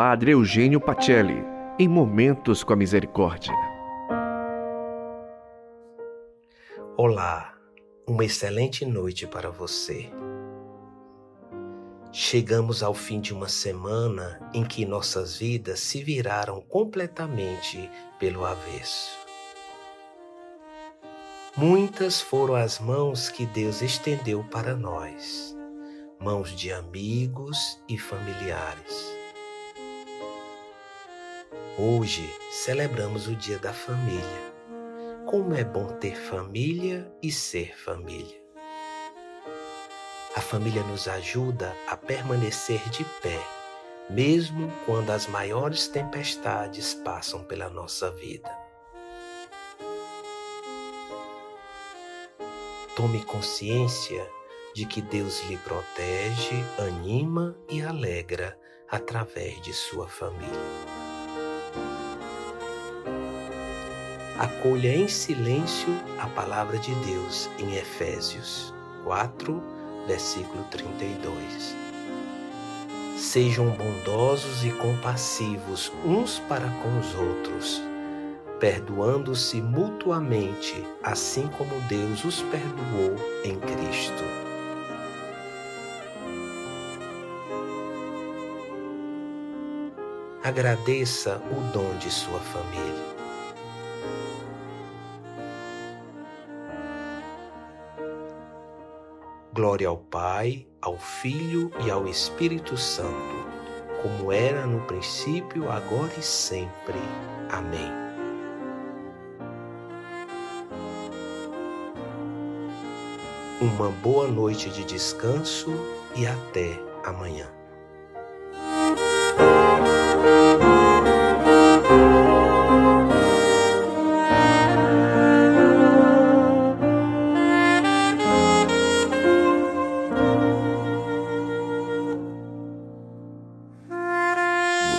Padre Eugênio Pacelli, em Momentos com a Misericórdia. Olá, uma excelente noite para você. Chegamos ao fim de uma semana em que nossas vidas se viraram completamente pelo avesso. Muitas foram as mãos que Deus estendeu para nós, mãos de amigos e familiares. Hoje celebramos o Dia da Família. Como é bom ter família e ser família. A família nos ajuda a permanecer de pé, mesmo quando as maiores tempestades passam pela nossa vida. Tome consciência de que Deus lhe protege, anima e alegra através de sua família. Acolha em silêncio a palavra de Deus em Efésios 4, versículo 32. Sejam bondosos e compassivos uns para com os outros perdoando-se mutuamente, assim como Deus os perdoou em Cristo. Agradeça o dom de sua família. Glória ao Pai, ao Filho e ao Espírito Santo, como era no princípio, agora e sempre. Amém. Uma boa noite de descanso e até amanhã.